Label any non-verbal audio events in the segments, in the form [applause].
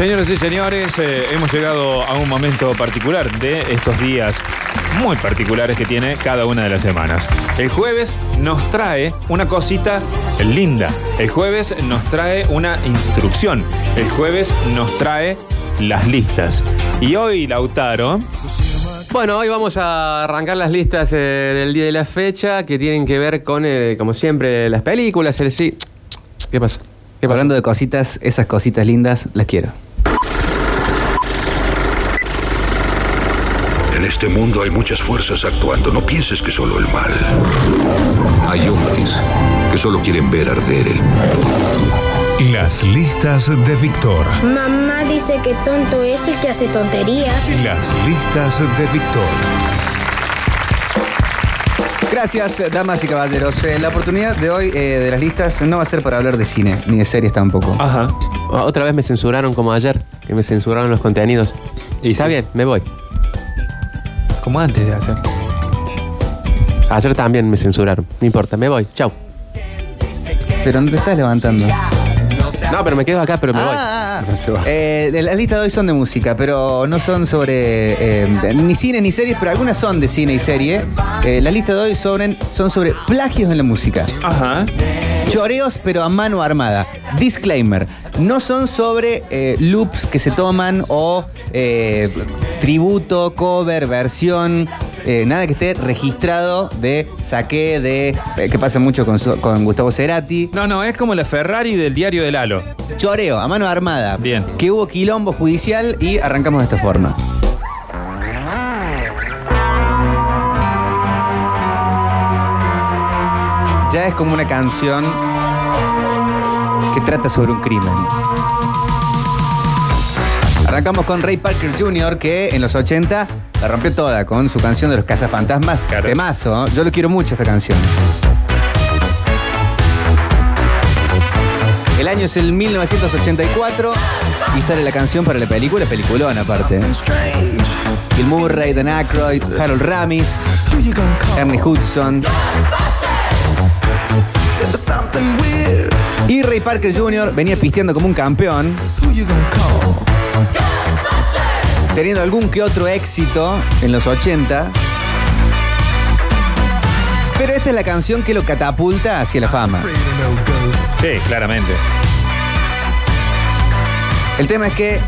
Señoras y señores, eh, hemos llegado a un momento particular de estos días muy particulares que tiene cada una de las semanas. El jueves nos trae una cosita linda. El jueves nos trae una instrucción. El jueves nos trae las listas. Y hoy, Lautaro, Bueno, hoy vamos a arrancar las listas eh, del día de la fecha que tienen que ver con, eh, como siempre, las películas, el sí. ¿Qué pasa? ¿Qué pasa? Hablando de cositas, esas cositas lindas, las quiero. En este mundo hay muchas fuerzas actuando. No pienses que solo el mal. Hay hombres que solo quieren ver arder el mundo. Las listas de Víctor. Mamá dice que tonto es el que hace tonterías. Las listas de Víctor. Gracias, damas y caballeros. Eh, la oportunidad de hoy eh, de las listas no va a ser para hablar de cine, ni de series tampoco. ajá. Ah, Otra vez me censuraron como ayer, que me censuraron los contenidos. Y Está sí. bien, me voy. Como antes de hacer. Ayer también me censuraron. No importa, me voy. Chau. Pero no te estás levantando. No, pero me quedo acá, pero me voy. Ah. Eh, las listas de hoy son de música, pero no son sobre eh, ni cine ni series, pero algunas son de cine y serie. Eh, las listas de hoy sobre- son sobre plagios en la música. Ajá. Choreos, pero a mano armada. Disclaimer. No son sobre eh, loops que se toman o eh, tributo, cover, versión. Eh, nada que esté registrado de saqué de. eh, que pasa mucho con, so- con Gustavo Cerati. No, no, es como la Ferrari del diario del Halo. Choreo, a mano armada. Bien. Que hubo quilombo judicial y arrancamos de esta forma. Ya es como una canción que trata sobre un crimen. Arrancamos con Ray Parker Jr., que en los 80 la rompió toda con su canción de los cazafantasmas. Claro. Temazo, ¿eh? yo lo quiero mucho esta canción. El año es el 1984 y sale la canción para la película, peliculón aparte. Bill Murray, Dan Aykroyd, Harold Ramis, Ernie Hudson. Y Ray Parker Jr. venía pisteando como un campeón, teniendo algún que otro éxito en los 80. Pero esta es la canción que lo catapulta hacia la fama. Sí, claramente. El tema es que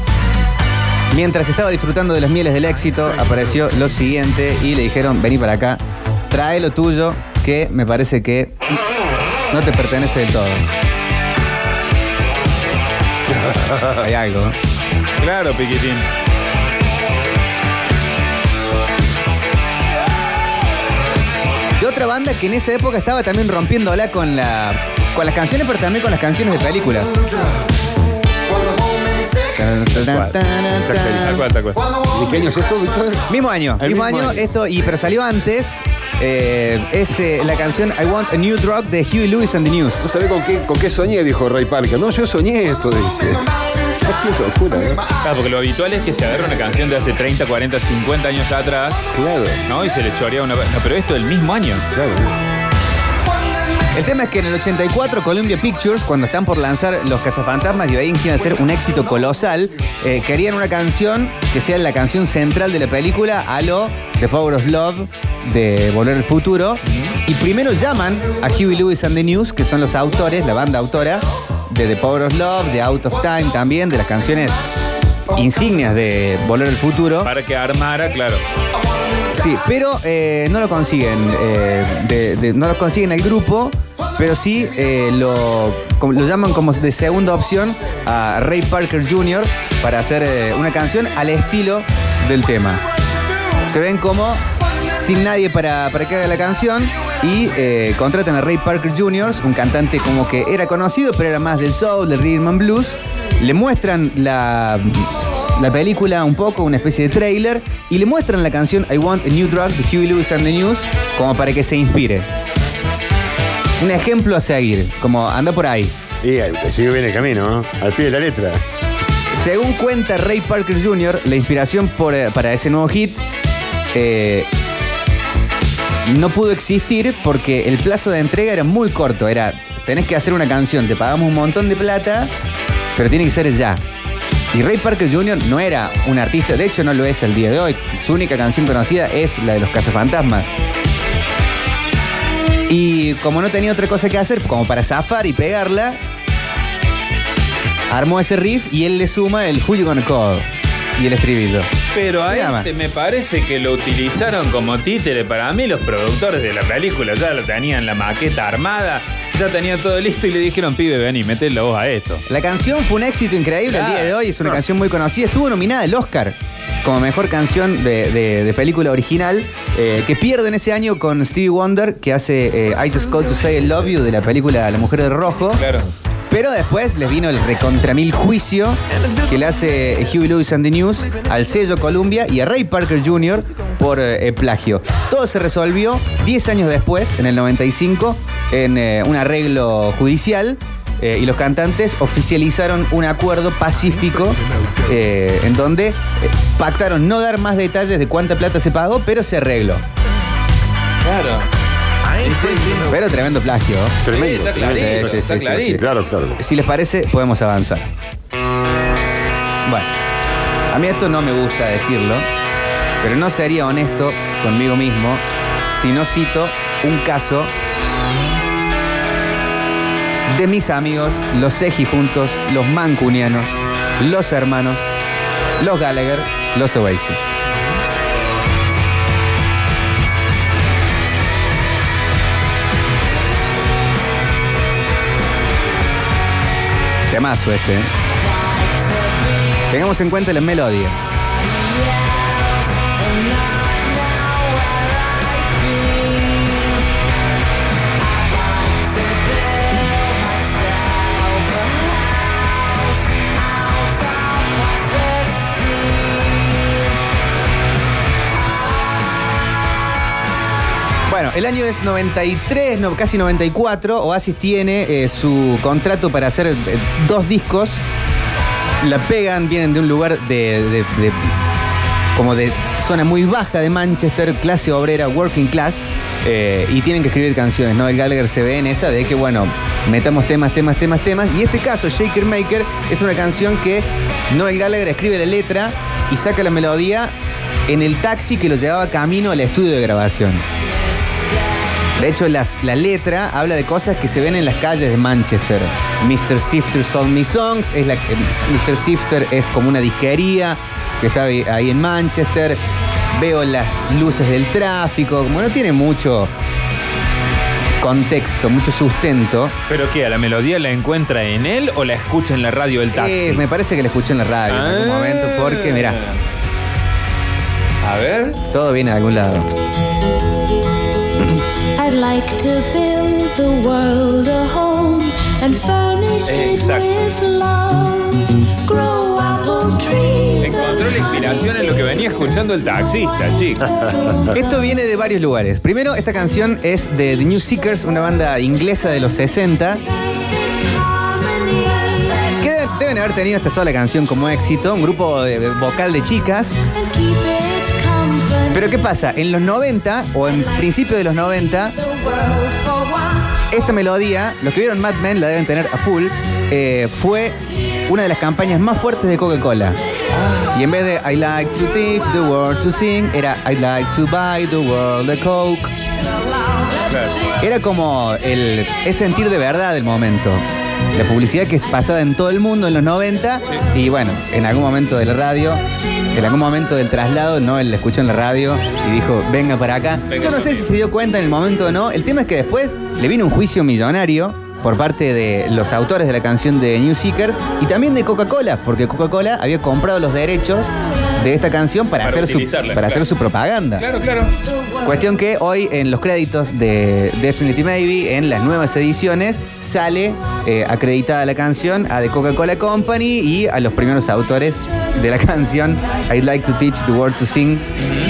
mientras estaba disfrutando de las mieles del éxito, apareció lo siguiente y le dijeron, vení para acá, trae lo tuyo, que me parece que no te pertenece del todo. [laughs] Hay algo. Claro, Piquitín. Otra banda que en esa época estaba también rompiéndola con, la, con las canciones, pero también con las canciones de películas. Tal cual, tal cual. ¿De qué año es esto, Víctor? Mismo año, El mismo, mismo año, año. esto, y pero salió antes. eh, es eh, la canción I Want a New Drug de Huey Lewis and the News. No sabés con qué, con qué soñé, dijo Ray Parker. No, yo soñé esto, dice. Qué locura, ¿no? Claro, porque lo habitual es que se agarra una canción de hace 30, 40, 50 años atrás, Claro, ¿no? Y se le chorea una. No, pero esto del mismo año. claro. El tema es que en el 84 Columbia Pictures, cuando están por lanzar Los Cazafantasmas y veían que iba a ser un éxito colosal, eh, querían una canción que sea la canción central de la película a lo The Power of Love de Volver al Futuro. Y primero llaman a Huey Lewis and the News, que son los autores, la banda autora de The Power of Love, de Out of Time también, de las canciones insignias de Volver al Futuro. Para que armara, claro. Sí, pero eh, no lo consiguen. eh, de- de- no lo consiguen el grupo, pero sí eh, lo, lo llaman como de segunda opción a Ray Parker Jr. para hacer una canción al estilo del tema. Se ven como sin nadie para, para que haga la canción y eh, contratan a Ray Parker Jr., un cantante como que era conocido, pero era más del soul, del rhythm and blues. Le muestran la, la película un poco, una especie de trailer, y le muestran la canción I Want a New Drug de Huey Lewis and the News como para que se inspire. Un ejemplo a seguir, como anda por ahí. Y eh, sigue bien el camino, ¿no? Al pie de la letra. Según cuenta Ray Parker Jr., la inspiración por, eh, para ese nuevo hit eh, no pudo existir porque el plazo de entrega era muy corto. Era, tenés que hacer una canción, te pagamos un montón de plata, pero tiene que ser ya. Y Ray Parker Jr. no era un artista, de hecho no lo es el día de hoy. Su única canción conocida es la de los cazafantasmas. Y como no tenía otra cosa que hacer, como para zafar y pegarla, armó ese riff y él le suma el Who You Gonna y el estribillo. Pero a este me parece que lo utilizaron como títere. Para mí los productores de la película ya lo tenían la maqueta armada, ya tenían todo listo y le dijeron, pibe, ven y metele la voz a esto. La canción fue un éxito increíble el día de hoy, es una canción muy conocida. Estuvo nominada al Oscar como mejor canción de, de- de película original, eh, que pierden ese año con Stevie Wonder, que hace eh, I Just Called to Say I Love You de la película La Mujer de Rojo. Claro. Pero después les vino el recontramil juicio que le hace Huey Lewis and the News al sello Columbia y a Ray Parker Jr. por eh, plagio. Todo se resolvió 10 años después, en el 95, en eh, un arreglo judicial. eh, y los cantantes oficializaron un acuerdo pacífico en donde pactaron no dar más detalles de cuánta plata se pagó, pero se arregló. Claro. Pero tremendo plagio. Tremendo. Sí, está clarito, Sí, sí, está sí, sí, clarito. sí. Claro, claro. Si les parece, podemos avanzar. Bueno, a mí esto no me gusta decirlo, pero no sería honesto conmigo mismo si no cito un caso de mis amigos, los Seji juntos, los mancunianos, los hermanos, los Gallagher, los Oasis. Temazo este. ¿eh? Tengamos en cuenta la melodía. Bueno, el año es 93, no, casi 94. Oasis tiene eh, su contrato para hacer eh, dos discos. La pegan, vienen de un lugar de, como de zona muy baja de Manchester, clase obrera, working class, eh, y tienen que escribir canciones. Noel Gallagher se ve en esa de que, bueno, metamos temas, temas, temas, temas. Y este caso, Shaker Maker, es una canción que Noel Gallagher escribe la letra y saca la melodía en el taxi que lo llevaba camino al estudio de grabación. De hecho, las- la letra habla de cosas que se ven en las calles de Manchester. Mr. Sifter Sold Me Songs, es la, eh, Mr. Sifter es como una disquería que está ahí, en Manchester. Veo las luces del tráfico, como no tiene mucho contexto, mucho sustento. ¿Pero qué? ¿A la melodía la encuentra en él o la escucha en la radio del taxi? eh, me parece que la escuché en la radio en algún Ah. momento, porque, mira, A ver. todo viene de algún lado. I'd like to build the world a home and furnish it Exacto. with love. Grow apple trees. Encontró la inspiración en lo que venía escuchando el taxista, chicos. [laughs] Esto viene de varios lugares. Primero, esta canción es de The New Seekers, una banda inglesa de los 60. que de- deben haber tenido esta sola canción como éxito, un grupo de, vocal de chicas. It. Pero ¿qué pasa? En los 90 o en principio de los 90, Esta melodía, los que vieron Mad Men la deben tener a full, eh, fue una de las campañas más fuertes de Coca-Cola. Y en vez de I like to teach the world to sing, era I like to buy the world a Coke. Era como el es sentir de verdad el momento. La publicidad que pasaba en todo el mundo en los 90 y bueno, en algún momento de la radio, en algún momento del traslado, no, él la escuchó en la radio y dijo, venga para acá. Venga Yo no sé si se dio cuenta en el momento o no. El tema es que después le vino un juicio millonario por parte de los autores de la canción de New Seekers y también de Coca-Cola, porque Coca-Cola había comprado los derechos de esta canción para, Para hacer, su, utilizarla, para claro. hacer su propaganda. Claro, claro. Cuestión que hoy en los créditos de Definitely Maybe, en las nuevas ediciones, sale eh, acreditada la canción a The Coca-Cola Company y a los primeros autores de la [laughs] canción I'd Like to Teach the World to Sing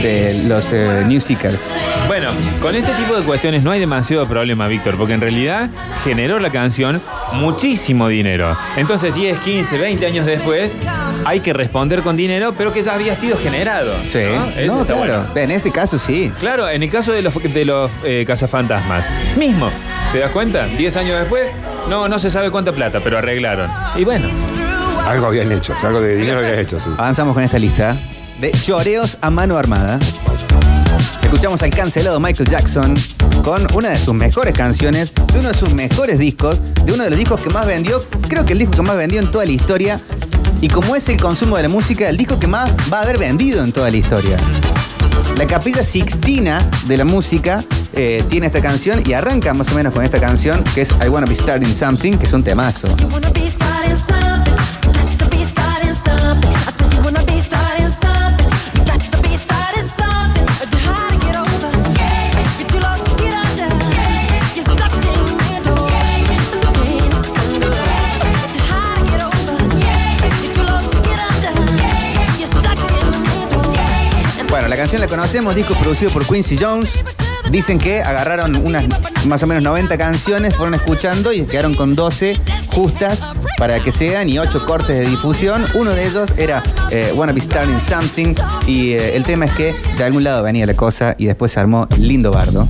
de los eh, New Seekers. Bueno, con este tipo de cuestiones no hay demasiado problema, Víctor, porque en realidad generó la canción muchísimo dinero. Entonces, 10, 15, 20 años después, hay que responder con dinero, pero que ya había sido generado. Sí, ¿no? Eso no, está claro. bueno. En ese caso sí. Claro, en el caso de los, de los eh, cazafantasmas, mismo, ¿te das cuenta? 10 años después, no, no se sabe cuánta plata, pero arreglaron. Y bueno, Algo habían hecho, algo de dinero habían hecho, sí. Avanzamos con esta lista de lloreos a mano armada. Escuchamos al cancelado Michael Jackson con una de sus mejores canciones, de uno de sus mejores discos, de uno de los discos que más vendió, creo que el disco que más vendió en toda la historia. Y como es el consumo de la música, el disco que más va a haber vendido en toda la historia. La capilla sixtina de la música eh, tiene esta canción y arranca más o menos con esta canción que es I Wanna Be Starting Something, que es un temazo. Canción la conocemos, disco producido por Quincy Jones. Dicen que agarraron unas más o menos 90 canciones, fueron escuchando y quedaron con 12 justas para que sean y 8 cortes de difusión. Uno de ellos era eh, Wanna Be Starting Something y eh, el tema es que de algún lado venía la cosa y después se armó lindo bardo.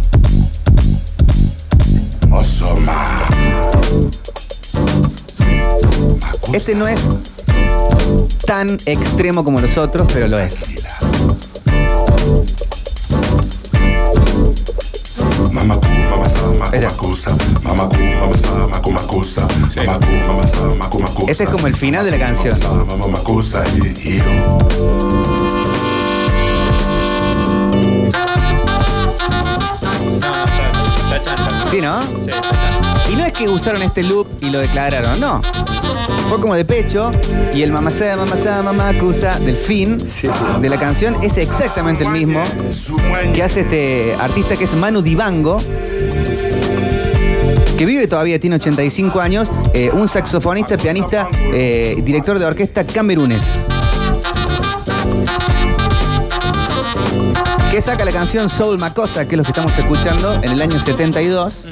Este no es tan extremo como los otros, pero lo es. Este es como el final de la canción. Sí, ¿no? Y no es que usaron este loop y lo declararon, no. Fue como de pecho y el mamacea, mamacea, mamacusa del fin de la canción es exactamente el mismo que hace este artista que es Manu Dibango, que vive todavía, tiene 85 años, eh, un saxofonista, pianista, eh, director de orquesta camerunés. Que saca la canción Soul Macosa, que es lo que estamos escuchando en el año 72.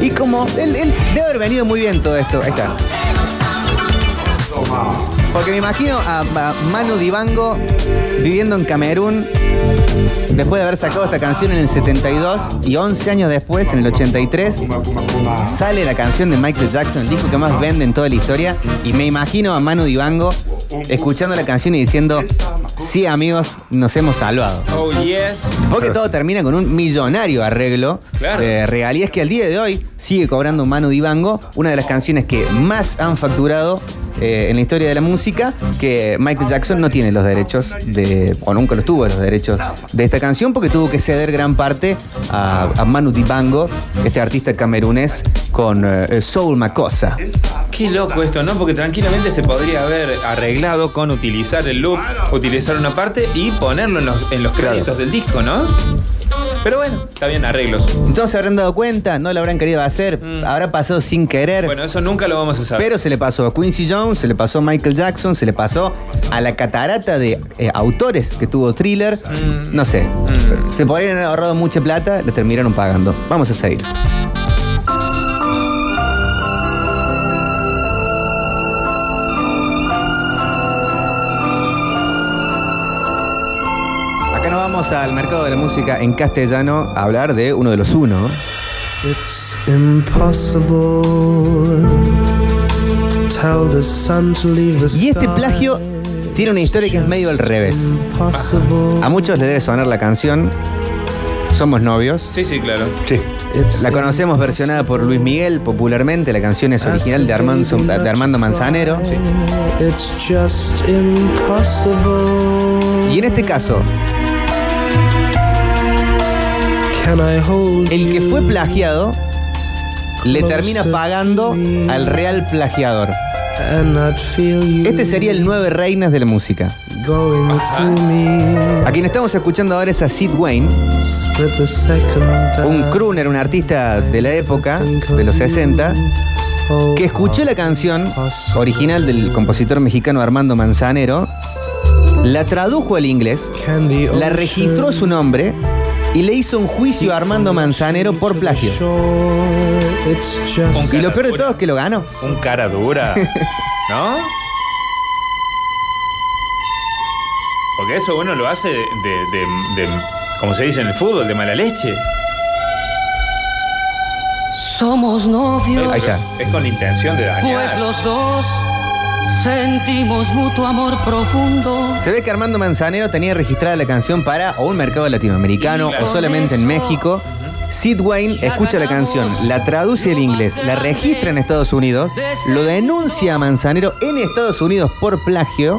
Y como él, debe haber venido muy bien todo esto. Ahí está. Porque me imagino a, a Manu Dibango viviendo en Camerún después de haber sacado esta canción en el 72 y 11 años después, en el 83, sale la canción de Michael Jackson, el disco que más vende en toda la historia. Y me imagino a Manu Dibango escuchando la canción y diciendo, sí amigos, nos hemos salvado. Oh, yes. Porque todo termina con un millonario arreglo Claro. de regalías que al día de hoy sigue cobrando Manu Dibango, una de las canciones que más han facturado eh, en la historia de la música, que Michael Jackson no tiene los derechos de, o nunca los tuvo los derechos de esta canción porque tuvo que ceder gran parte a, a Manu Dibango, este artista camerunés con eh, Soul Macosa. Qué loco esto, ¿no? Porque tranquilamente se podría haber arreglado con utilizar el loop, utilizar una parte y ponerlo en los, en los créditos del disco, ¿no? Pero bueno, está bien, arreglos. Entonces se habrán dado cuenta, no lo habrán querido hacer, Mm. habrá pasado sin querer. Bueno, eso nunca lo vamos a saber. Pero se le pasó a Quincy Jones, se le pasó a Michael Jackson, se le pasó a la catarata de eh, autores que tuvo Thriller. Mm. No sé. Se podrían haber ahorrado mucha plata, le terminaron pagando. Vamos a seguir. Vamos al mercado de la música en castellano a hablar de uno de los uno. It's impossible. Tell the sun to leave the Y este sky. plagio tiene una historia que es medio al revés. Impossible. A muchos les debe sonar la canción Somos novios. Sí, sí, claro. Sí. La conocemos versionada por Luis Miguel popularmente. La canción es original de Armando, de Armando Manzanero. It's just impossible. Y en este caso, el que fue plagiado le termina pagando al real plagiador. Este sería el nueve reinas de la música. A quien estamos escuchando ahora es a Sid Wayne, un crooner, un artista de la época, de los 60, que escuchó la canción original del compositor mexicano Armando Manzanero, la tradujo al inglés, la registró su nombre y le hizo un juicio a Armando Manzanero por plagio. Y lo peor de todo es que lo ganó. Un cara dura. [laughs] ¿No? Porque eso uno lo hace de, de, de- como se dice en el fútbol, de mala leche. Somos novios, Ahí está. Es con intención de pues dañar. los dos Sentimos mutuo amor profundo. Se ve que Armando Manzanero tenía registrada la canción para o un mercado latinoamericano Claro. o solamente en México. Sid Wayne escucha la canción, la traduce al inglés, la registra en Estados Unidos, lo denuncia a Manzanero en Estados Unidos por plagio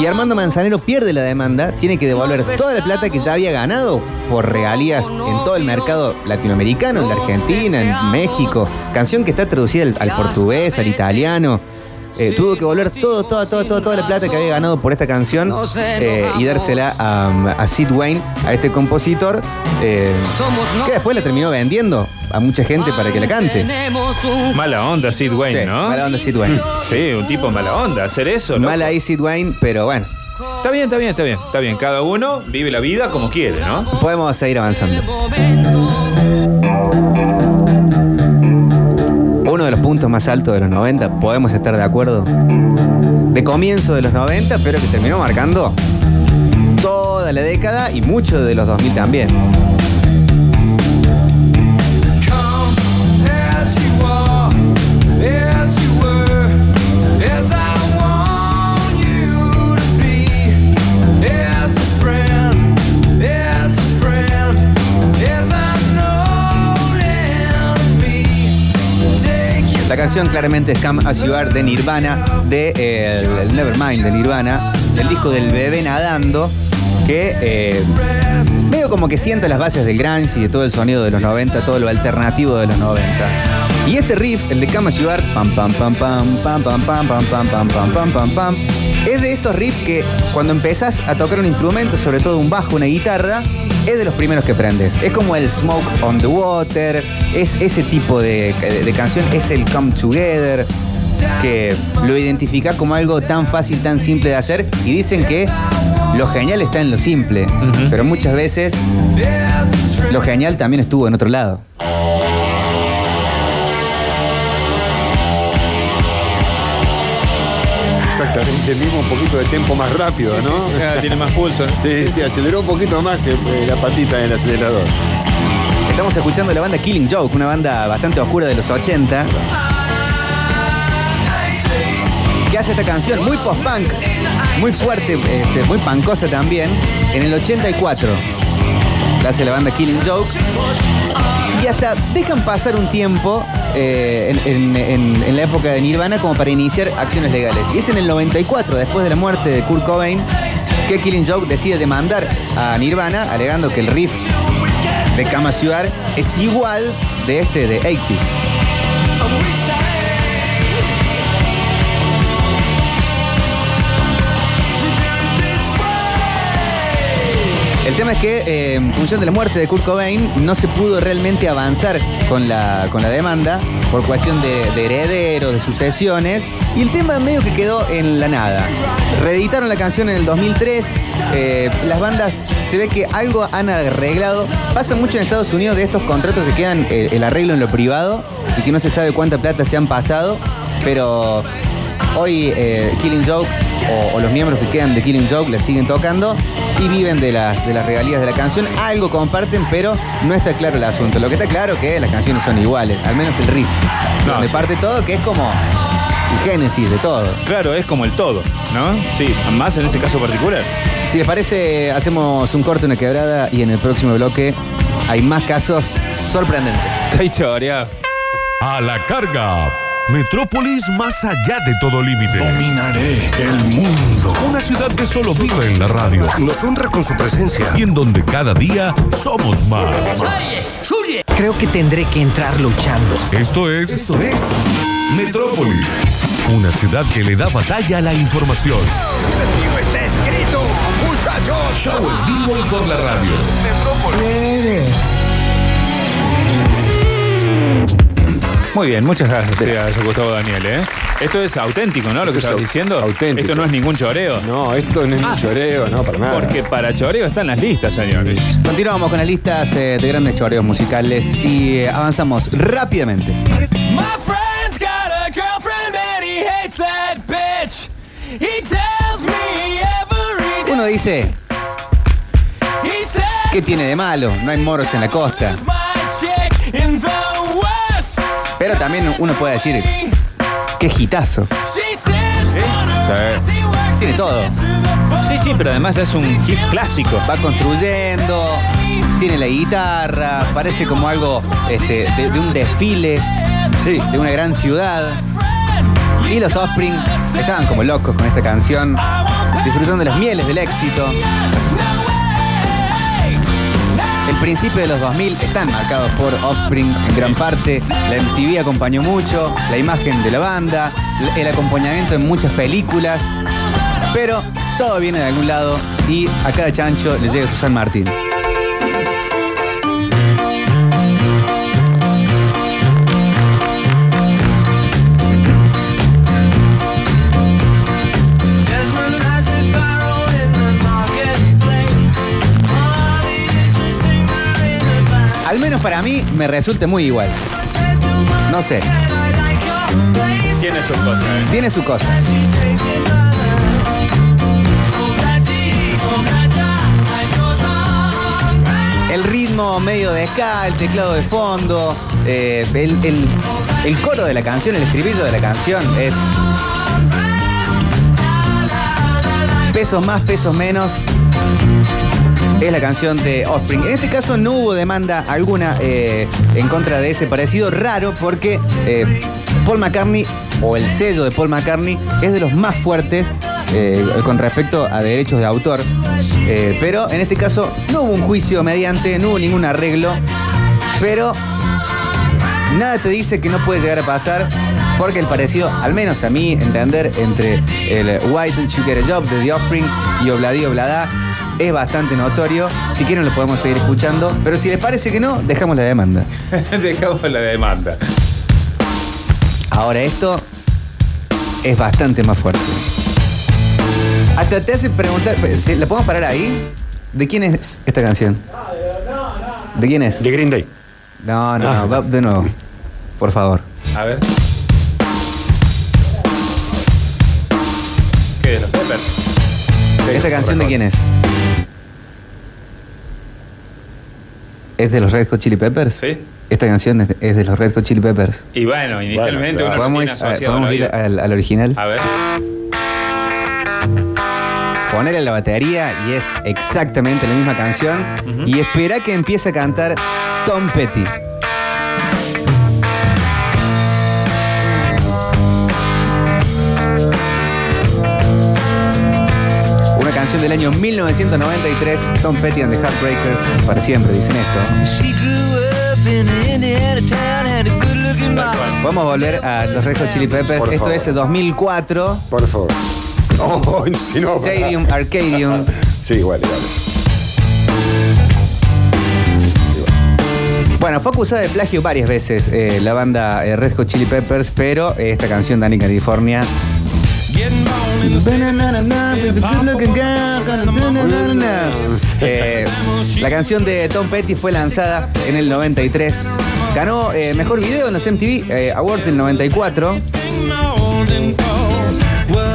y Armando Manzanero pierde la demanda, tiene que devolver toda la plata que ya había ganado por regalías en todo el mercado latinoamericano, en la Argentina, en México, canción que está traducida al, al portugués, al italiano. Eh, tuvo que volver todo, toda, toda, toda, toda la plata que había ganado por esta canción eh, y dársela a, a Sid Wayne, a este compositor, eh, que después la terminó vendiendo a mucha gente para que la cante. Mala onda Sid Wayne, Sí, ¿no? mala onda Sid Wayne. Sí, un tipo mala onda. Hacer eso, ¿no? Mal ahí Sid Wayne, pero bueno, Está bien, está bien, está bien. Está bien. Cada uno vive la vida como quiere, ¿no? podemos seguir avanzando. Uno de los puntos más altos de los 90, podemos estar de acuerdo. De comienzo de los 90, pero que terminó marcando toda la década y mucho de los 2000 también. Claramente es Come As You de Nirvana, de eh, Nevermind de Nirvana, del disco del bebé nadando, que eh, como que sienta las bases del grunge y de todo el sonido de los 90, todo lo alternativo de los 90. Y este riff, el de Come As You pam pam pam pam pam pam pam pam pam pam pam pam pam pam, es de esos riffs que cuando empezás a tocar un instrumento, sobre todo un bajo, una guitarra, es de los primeros que prendes. Es como el Smoke on the Water, es ese tipo de, de canción, es el Come Together, que lo identifica como algo tan fácil, tan simple de hacer, y dicen que lo genial está en lo simple, pero muchas veces lo genial también estuvo en otro lado. El mismo un poquito de tiempo más rápido, ¿no? Ya [laughs] tiene más pulso. Sí, sí, aceleró un poquito más eh, la patita del acelerador. Estamos escuchando la banda Killing Joke, una banda bastante oscura de los 80. Que hace esta canción muy post-punk, muy fuerte, este, muy pancosa también, en el 84. La hace la banda Killing Joke. Y hasta dejan pasar un tiempo eh, en, la época de Nirvana como para iniciar acciones legales. Y es en el 94, después de la muerte de Kurt Cobain, que Killing Joke decide demandar a Nirvana, alegando que el riff de Kama Ciudad es igual de este de 80s. El tema es que, eh, en función de la muerte de Kurt Cobain, no se pudo realmente avanzar con la, con la demanda por cuestión de, de herederos, de sucesiones, y el tema medio que quedó en la nada. Reeditaron la canción en el 2003, eh, las bandas se ve que algo han arreglado. Pasa mucho en Estados Unidos de estos contratos que quedan eh, el arreglo en lo privado y que no se sabe cuánta plata se han pasado, pero hoy Killing Joke o, o los miembros que quedan de Killing Joke la siguen tocando y viven de las, de las regalías de la canción. Algo comparten, pero no está claro el asunto. Lo que está claro es que las canciones son iguales, al menos el riff. No, donde sí. parte todo, que es como el génesis de todo. Claro, es como el todo, ¿no? Sí, más en ese caso particular. Si les parece, hacemos un corte, una quebrada y en el próximo bloque hay más casos sorprendentes. Está choreado. A la carga. Metrópolis más allá de todo límite. Dominaré el mundo. Una ciudad que solo vive en la radio Nos honra con su presencia. y en donde cada día somos más. Creo que tendré que entrar luchando. Esto es. Esto es. Metrópolis. Una ciudad que le da batalla a la información. está escrito, muchachos. Show en vivo y por la radio. Muy bien, muchas gracias, Gustavo Daniel, ¿eh? Esto es auténtico, ¿no? Lo que es estabas diciendo. auténtico. Esto no es ningún choreo. No, esto no es Ah. un choreo, no, para nada. Porque para choreo están las listas, señores. Continuamos con las listas eh, de grandes choreos musicales y eh, avanzamos rápidamente. My friend's got a girlfriend and he hates that bitch. He tells me every Uno dice, he says ¿qué tiene de malo? No hay moros en la costa. También uno puede decir, qué gitazo. She Tiene todo. Sí, sí, pero además es un hit clásico. Va construyendo, tiene la guitarra, parece como algo este, de, de un desfile de una gran ciudad. Y los Offspring estaban como locos con esta canción, disfrutando de las mieles del éxito. El principio de los 2000 están marcados por Offspring en gran parte. La MTV acompañó mucho, la imagen de la banda, el acompañamiento en muchas películas. Pero todo viene de algún lado y a cada chancho le llega Susan Martín. Para mí me resulta muy igual. No sé, Tiene sus cosas. ¿eh? tiene su cosa. El ritmo medio de ska, el teclado de fondo, eh, el, el- el coro de la canción, el estribillo de la canción es pesos más, pesos menos. Es la canción de Offspring. En este caso no hubo demanda alguna eh, en contra de ese parecido raro porque eh, Paul McCartney o el sello de Paul McCartney es de los más fuertes eh, con respecto a derechos de autor. Pero en este caso no hubo un juicio mediante, no hubo ningún arreglo. Pero nada te dice que no puede llegar a pasar porque el parecido, al menos a mí entender, entre el Why Don't You Get a Job de The Offspring y Obladi Oblada es bastante notorio. Si quieren lo podemos seguir escuchando, pero si les parece que no, dejamos la demanda. [laughs] Dejamos la demanda. Ahora esto es bastante más fuerte. Hasta te hace preguntar, ¿se- ¿la podemos parar ahí? ¿De quién es esta canción? ¿De quién es? De Green Day. No, no, Ah. no, va de nuevo. Por favor. A ver. ¿Qué de los Peppers? ¿Esta canción de quién es? ¿Es de los Red Hot Chili Peppers? Sí. Esta canción es de, es de los Red Hot Chili Peppers. Y bueno, inicialmente claro. uno no ¿Podemos, tiene ir, a- ir al original? A ver. Ponerle la batería y es exactamente la misma canción. Y espera que empiece a cantar Tom Petty. Del año 1993, Tom Petty and the Heartbreakers, para siempre, dicen esto. Vamos a volver a los Red Hot Chili Peppers. Por Esto favor. es 2004, Por favor. No, [laughs] si no. Stadium Arcadium. Sí, igual, igual. Bueno, fue acusada de plagio varias veces eh, la banda eh, Red Hot Chili Peppers, pero eh, esta canción Danny California. Eh, la canción de Tom Petty fue lanzada en el 93. Ganó eh, mejor video en los MTV eh, Awards del 94.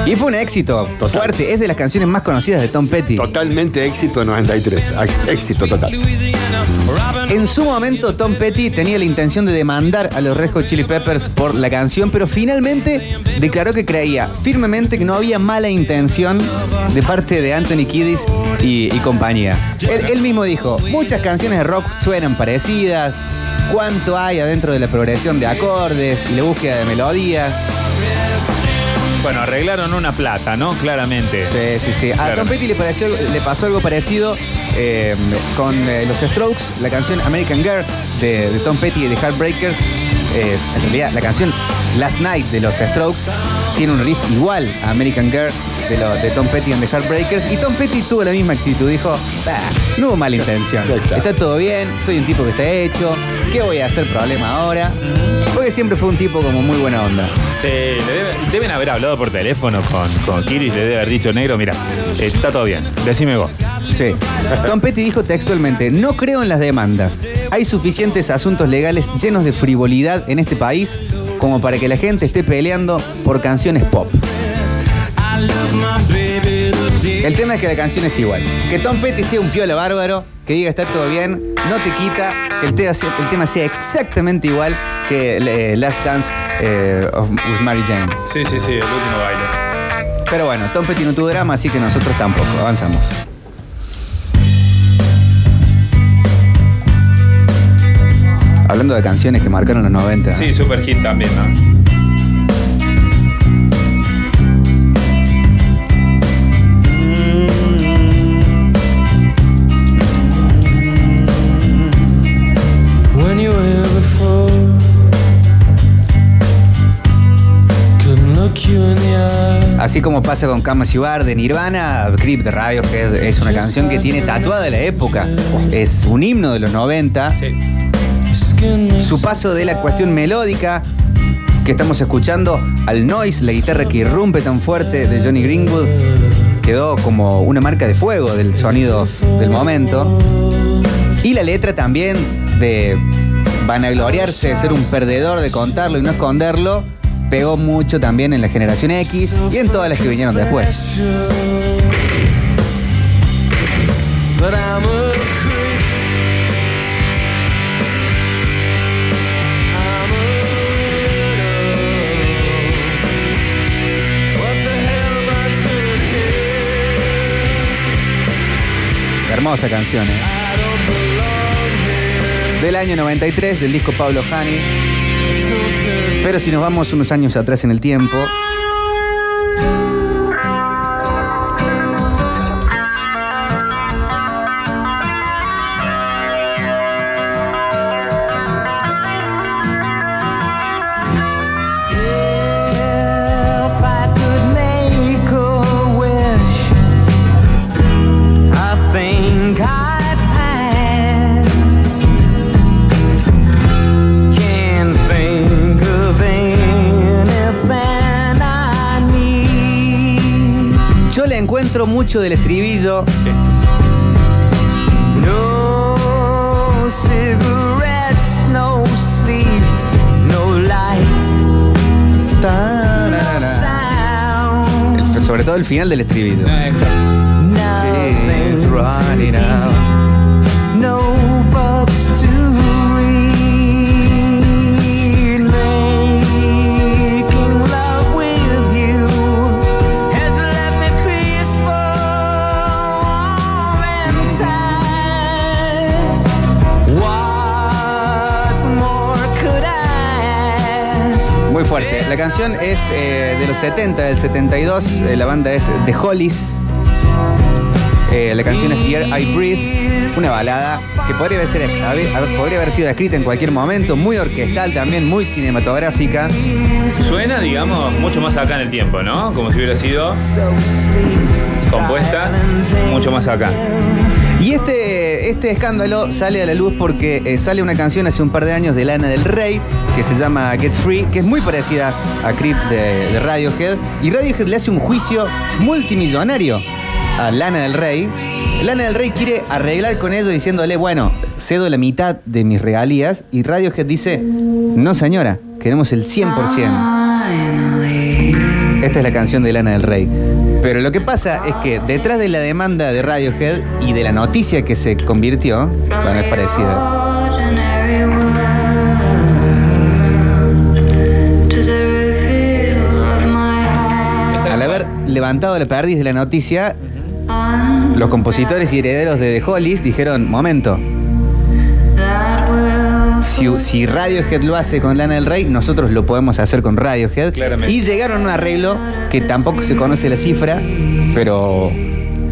Y fue un éxito Total. fuerte. Es de las canciones más conocidas de Tom Petty. Totalmente éxito 93. Ex- Éxito total. En su momento, Tom Petty tenía la intención de demandar a los Red Hot Chili Peppers por la canción, pero finalmente declaró que creía firmemente que no había mala intención de parte de Anthony Kiddis y, y compañía. Él, él mismo dijo, muchas canciones de rock suenan parecidas, cuánto hay adentro de la progresión de acordes y la búsqueda de melodías. Bueno, arreglaron una plata, ¿no? Claramente. Sí, sí, sí. A. Tom Petty le, pareció- le pasó algo parecido eh, con eh, los Strokes, la canción American Girl de, de Tom Petty y de Heartbreakers. Eh, en realidad, la canción Last Night de los Strokes tiene un riff igual a American Girl de, lo- de Tom Petty and the Heartbreakers. Y Tom Petty tuvo la misma actitud. Dijo, "Bah, no hubo mala intención. Está todo bien, soy un tipo que está hecho. ¿Qué voy a hacer problema ahora? Porque siempre fue un tipo como muy buena onda. Sí, le debe- deben haber hablado por teléfono con, con Kiris, le debe haber dicho, negro, mira, está todo bien, decime vos. Sí. Tom Petty dijo textualmente, no creo en las demandas. Hay suficientes asuntos legales llenos de frivolidad en este país como para que la gente esté peleando por canciones pop. El tema es que la canción es igual. Que Tom Petty sea un piola bárbaro, que diga está todo bien, no te quita que el tema sea, el tema sea exactamente igual que eh, Last Dance eh, of- with Mary Jane. Sí, sí, sí, el último baile. Pero bueno, Tom Petty no tuvo drama, así que nosotros tampoco. Avanzamos. Hablando de canciones que marcaron los 90. Sí, super hit también, ¿no? Así como pasa con Kama Bar de Nirvana, Creep de Radiohead es una canción que tiene tatuada la época. Es un himno de los 90. Su paso de la cuestión melódica que estamos escuchando al noise, la guitarra que irrumpe tan fuerte de Johnny Greenwood, quedó como una marca de fuego del sonido del momento. Y la letra también de vanagloriarse de ser un perdedor, de contarlo y no esconderlo, pegó mucho también en la generación X y en todas las que vinieron después. Hermosa canción, ¿eh? Del año 93, del disco Pablo Hani. Pero si nos vamos unos años atrás en el tiempo, encuentro mucho del estribillo. No cigarettes, no sleep, no light, El- sobre todo el final del estribillo. nothing to running Muy fuerte. La canción es eh, de los 70, del 72. eh, la banda es The Hollies. Eh, la canción es The Air I Breathe. Una balada que podría haber sido escrita en cualquier momento. Muy orquestal también, muy cinematográfica. Suena, digamos, mucho más acá en el tiempo, ¿no? Como si hubiera sido compuesta mucho más acá. Este, este escándalo sale a la luz porque eh, sale una canción hace un par de años de Lana del Rey que se llama Get Free, que es muy parecida a Creep de, de Radiohead. Y Radiohead le hace un juicio multimillonario a Lana del Rey. Lana del Rey quiere arreglar con ellos diciéndole, bueno, cedo la mitad de mis regalías. Y Radiohead dice, no señora, queremos el 100%. Esta es la canción de Lana del Rey. Pero lo que pasa es que detrás de la demanda de Radiohead y de la noticia que se convirtió, bueno, es parecida. Al haber levantado la perdiz de la noticia, los compositores y herederos de The Hollies dijeron, momento, si, si Radiohead lo hace con Lana del Rey, nosotros lo podemos hacer con Radiohead. Claramente. Y llegaron a un arreglo que tampoco se conoce la cifra, pero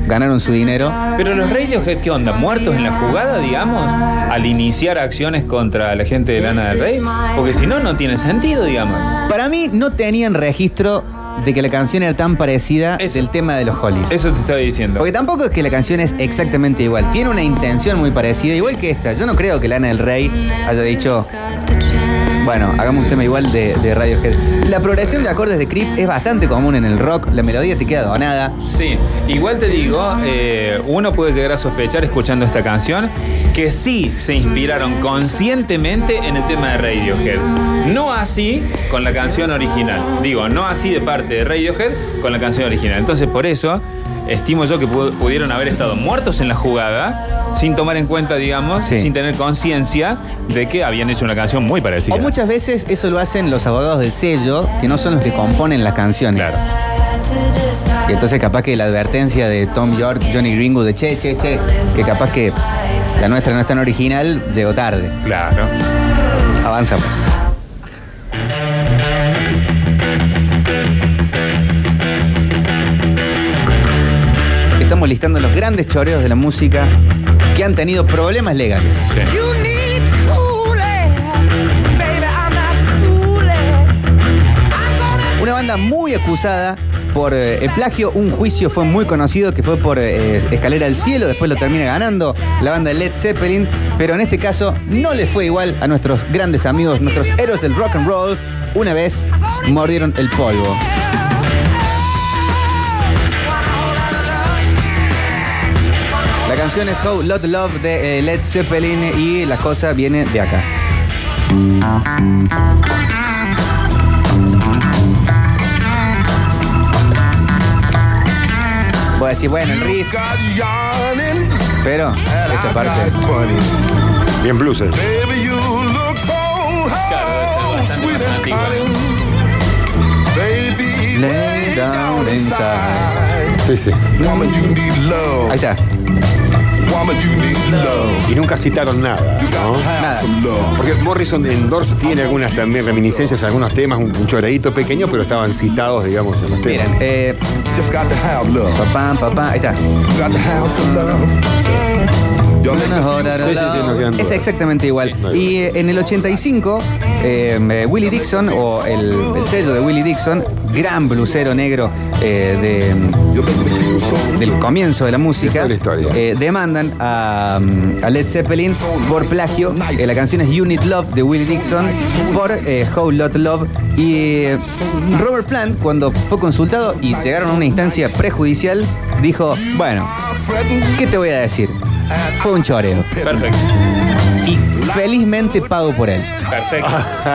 ganaron su dinero. Pero los Radiohead, ¿qué onda? ¿Muertos en la jugada, digamos? Al iniciar acciones contra la gente de Lana del Rey. Porque si no, no tiene sentido, digamos. Para mí no tenían registro de que la canción era tan parecida del tema de los Hollies. Eso te estaba diciendo. Porque tampoco es que la canción es exactamente igual. Tiene una intención muy parecida, igual que esta. Yo no creo que Lana del Rey haya dicho, bueno, hagamos un tema igual de, Radiohead. La progresión de acordes de Creep es bastante común en el rock. La melodía te queda donada. Sí, igual te digo, eh, uno puede llegar a sospechar escuchando esta canción que sí se inspiraron conscientemente en el tema de Radiohead. No así con la canción original. Digo, no así de parte de Radiohead con la canción original. Entonces, por eso, estimo yo que pu- pudieron haber estado muertos en la jugada sin tomar en cuenta, digamos, Sí. sin tener conciencia de que habían hecho una canción muy parecida. O muchas veces eso lo hacen los abogados del sello, que no son los que componen las canciones. Y entonces capaz que la advertencia de Tom York, Johnny Greenwood, de che, che, che, que capaz que la nuestra no es tan original, llegó tarde. Claro. Avanzamos. Estamos listando los grandes choreos de la música han tenido problemas legales. Una banda muy acusada por eh, el plagio, un juicio fue muy conocido que fue por eh, Escalera al Cielo, después lo termina ganando la banda Led Zeppelin, pero en este caso no le fue igual a nuestros grandes amigos, nuestros héroes del rock and roll, una vez mordieron el polvo. Canción es How Lot Love de eh, Led Zeppelin y la cosa viene de acá. Voy a decir, bueno, el riff. Pero, esta parte. Bien blues. eh. Claro, debe ser bastante más antigua. Lay down inside. Sí, sí. Ahí está. Y nunca citaron nada, ¿no? Nada. Porque Morrison en Doors tiene algunas también reminiscencias, algunos temas, un, un choradito pequeño, pero estaban citados, digamos, en los temas. Miren, eh. Papá, papá, ahí está. Sí, sí, sí, quedan Es dudas. exactamente igual. Sí, no hay y eh, en el 85, eh, eh, Willie Dixon, o el, el sello de Willie Dixon, gran blusero negro eh, de, del comienzo de la música, De toda la historia. eh, demandan a, a Led Zeppelin por plagio. Eh, la canción es You Need Love de Willie Dixon por eh, How Lot Love. Y eh, Robert Plant, cuando fue consultado y llegaron a una instancia prejudicial, dijo, bueno, ¿qué te voy a decir? Fue un choreo. Perfecto. Y felizmente pago por él. Perfecto.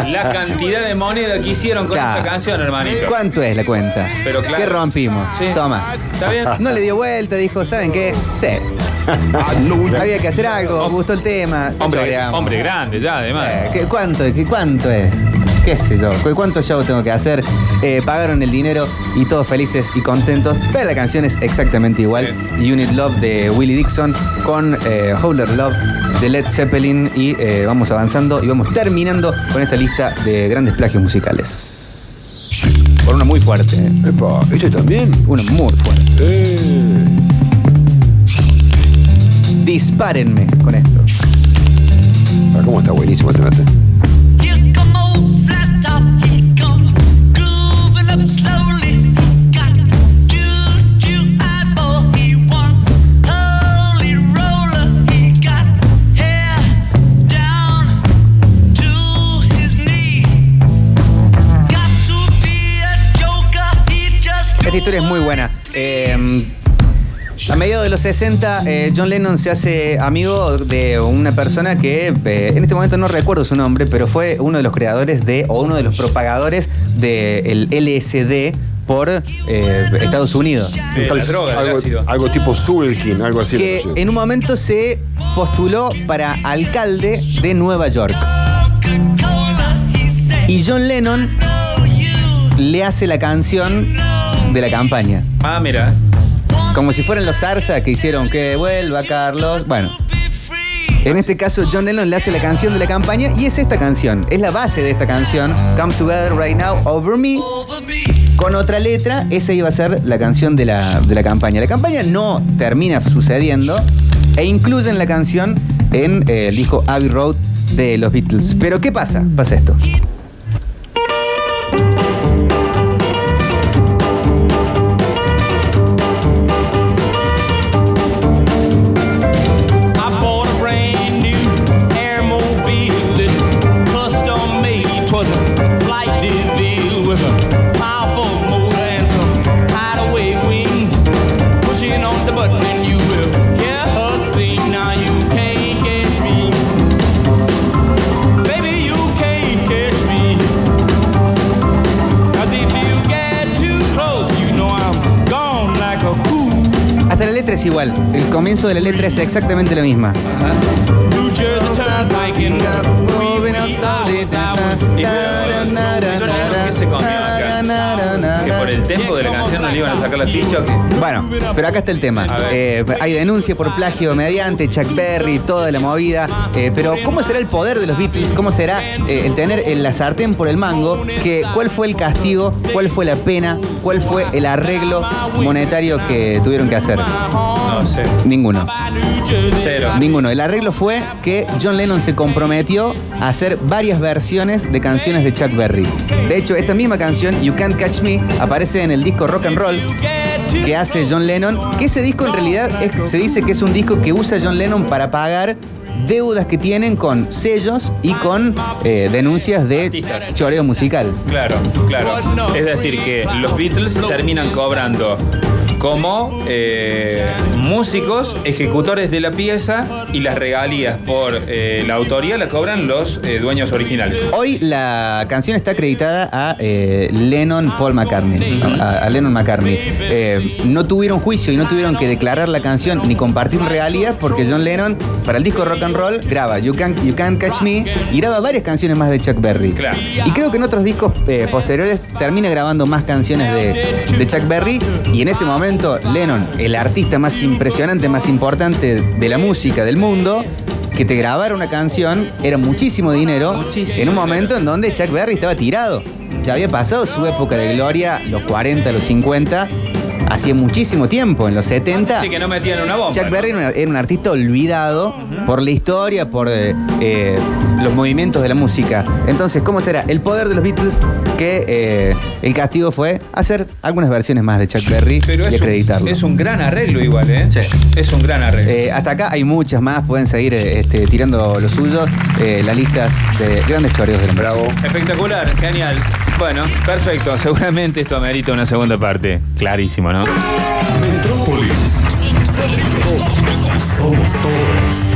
La cantidad de moneda que hicieron con Claro. esa canción, hermanito. ¿Cuánto es la cuenta? Pero claro. ¿Qué rompimos? Sí. Toma. ¿Está bien? No le dio vuelta, dijo, ¿saben qué? Sí. Había que hacer algo, me gustó el tema. Hombre, choreamos. hombre grande ya, además. Eh, ¿qué- ¿Cuánto, qué- ¿Cuánto es? ¿Qué sé yo? ¿Cu- ¿Cuántos shows tengo que hacer? Eh, pagaron el dinero y todos felices y contentos. Pero la canción es exactamente igual. Unit Love de Willie Dixon con eh, Howler Love de Led Zeppelin. Y eh, vamos avanzando y vamos terminando con esta lista de grandes plagios musicales. Por una muy fuerte. ¿eh? Epa, ¿este también? Una muy fuerte. Eh. Dispárenme con esto. Ah, ¿Cómo está buenísimo este Esta historia es muy buena. Eh, a mediados de los 60, eh, John Lennon se hace amigo de una persona que eh, en este momento no recuerdo su nombre, pero fue uno de los creadores de, o uno de los propagadores del LSD por eh, Estados Unidos. Droga, algo, algo tipo Sulkin, algo así. Que en un momento se postuló para alcalde de Nueva York. Y John Lennon le hace la canción de la campaña. Ah, mira. Como si fueran los Zarza que hicieron que vuelva Carlos. Bueno. En este caso, John Lennon le hace la canción de la campaña y es esta canción. Es la base de esta canción. Come Together Right Now Over Me. Con otra letra, esa iba a ser la canción de la, de la campaña. La campaña no termina sucediendo e incluyen la canción en eh, el disco Abbey Road de los Beatles. Pero ¿qué pasa? Pasa esto. Es igual. El comienzo de la letra es exactamente la misma. Que por el tempo de la canción no le iban a sacar la ficha o qué? Bueno, pero acá está el tema. Eh, hay denuncia por plagio mediante Chuck Berry, toda la movida. Eh, pero, ¿cómo será el poder de los Beatles? ¿Cómo será eh, el tener en la sartén por el mango? Que, ¿Cuál fue el castigo? ¿Cuál fue la pena? ¿Cuál fue el arreglo monetario que tuvieron que hacer? No. Ninguno. Cero. Ninguno. El arreglo fue que John Lennon se comprometió a hacer varias versiones de canciones de Chuck Berry. De hecho, esta misma canción, You Can't Catch Me, aparece en el disco Rock and Roll que hace John Lennon. Que ese disco en realidad es- se dice que es un disco que usa John Lennon para pagar deudas que tienen con sellos y con eh, denuncias de Artistas. choreo musical. Claro, claro. Es decir, que los Beatles terminan cobrando como eh, músicos, ejecutores de la pieza y las regalías por eh, la autoría la cobran los eh, dueños originales. Hoy la canción está acreditada a Lennon Paul McCartney. A, a Lennon McCartney. No tuvieron juicio y no tuvieron que declarar la canción ni compartir regalías porque John Lennon, para el disco Rock and Roll, graba You Can't, you Can't Catch Me y graba varias canciones más de Chuck Berry. Claro. Y creo que en otros discos posteriores termina grabando más canciones de, de Chuck Berry. Y en ese momento, Lennon, el artista más impresionante, más importante de la música del mundo, que te grabara una canción era muchísimo dinero. Muchísimo en un dinero. momento en donde Chuck Berry estaba tirado. Ya había pasado su época de gloria, los 40, los 50, hacía muchísimo tiempo, en los 70. Así que no metían una bomba. Chuck. Berry era un artista olvidado por la historia, por eh, eh, los movimientos de la música. Entonces, ¿cómo será? El poder de los Beatles que eh, el castigo fue hacer algunas versiones más de Chuck Berry y acreditarlo. Es un gran arreglo igual, ¿eh? Sí. Es un gran arreglo. hasta acá hay muchas más, pueden seguir este, tirando los suyos, las listas de grandes choreos del Bravo. Espectacular, genial. Bueno, perfecto. Seguramente esto amerita una segunda parte. Clarísimo, ¿no? Metrópolis. Todos. Todos.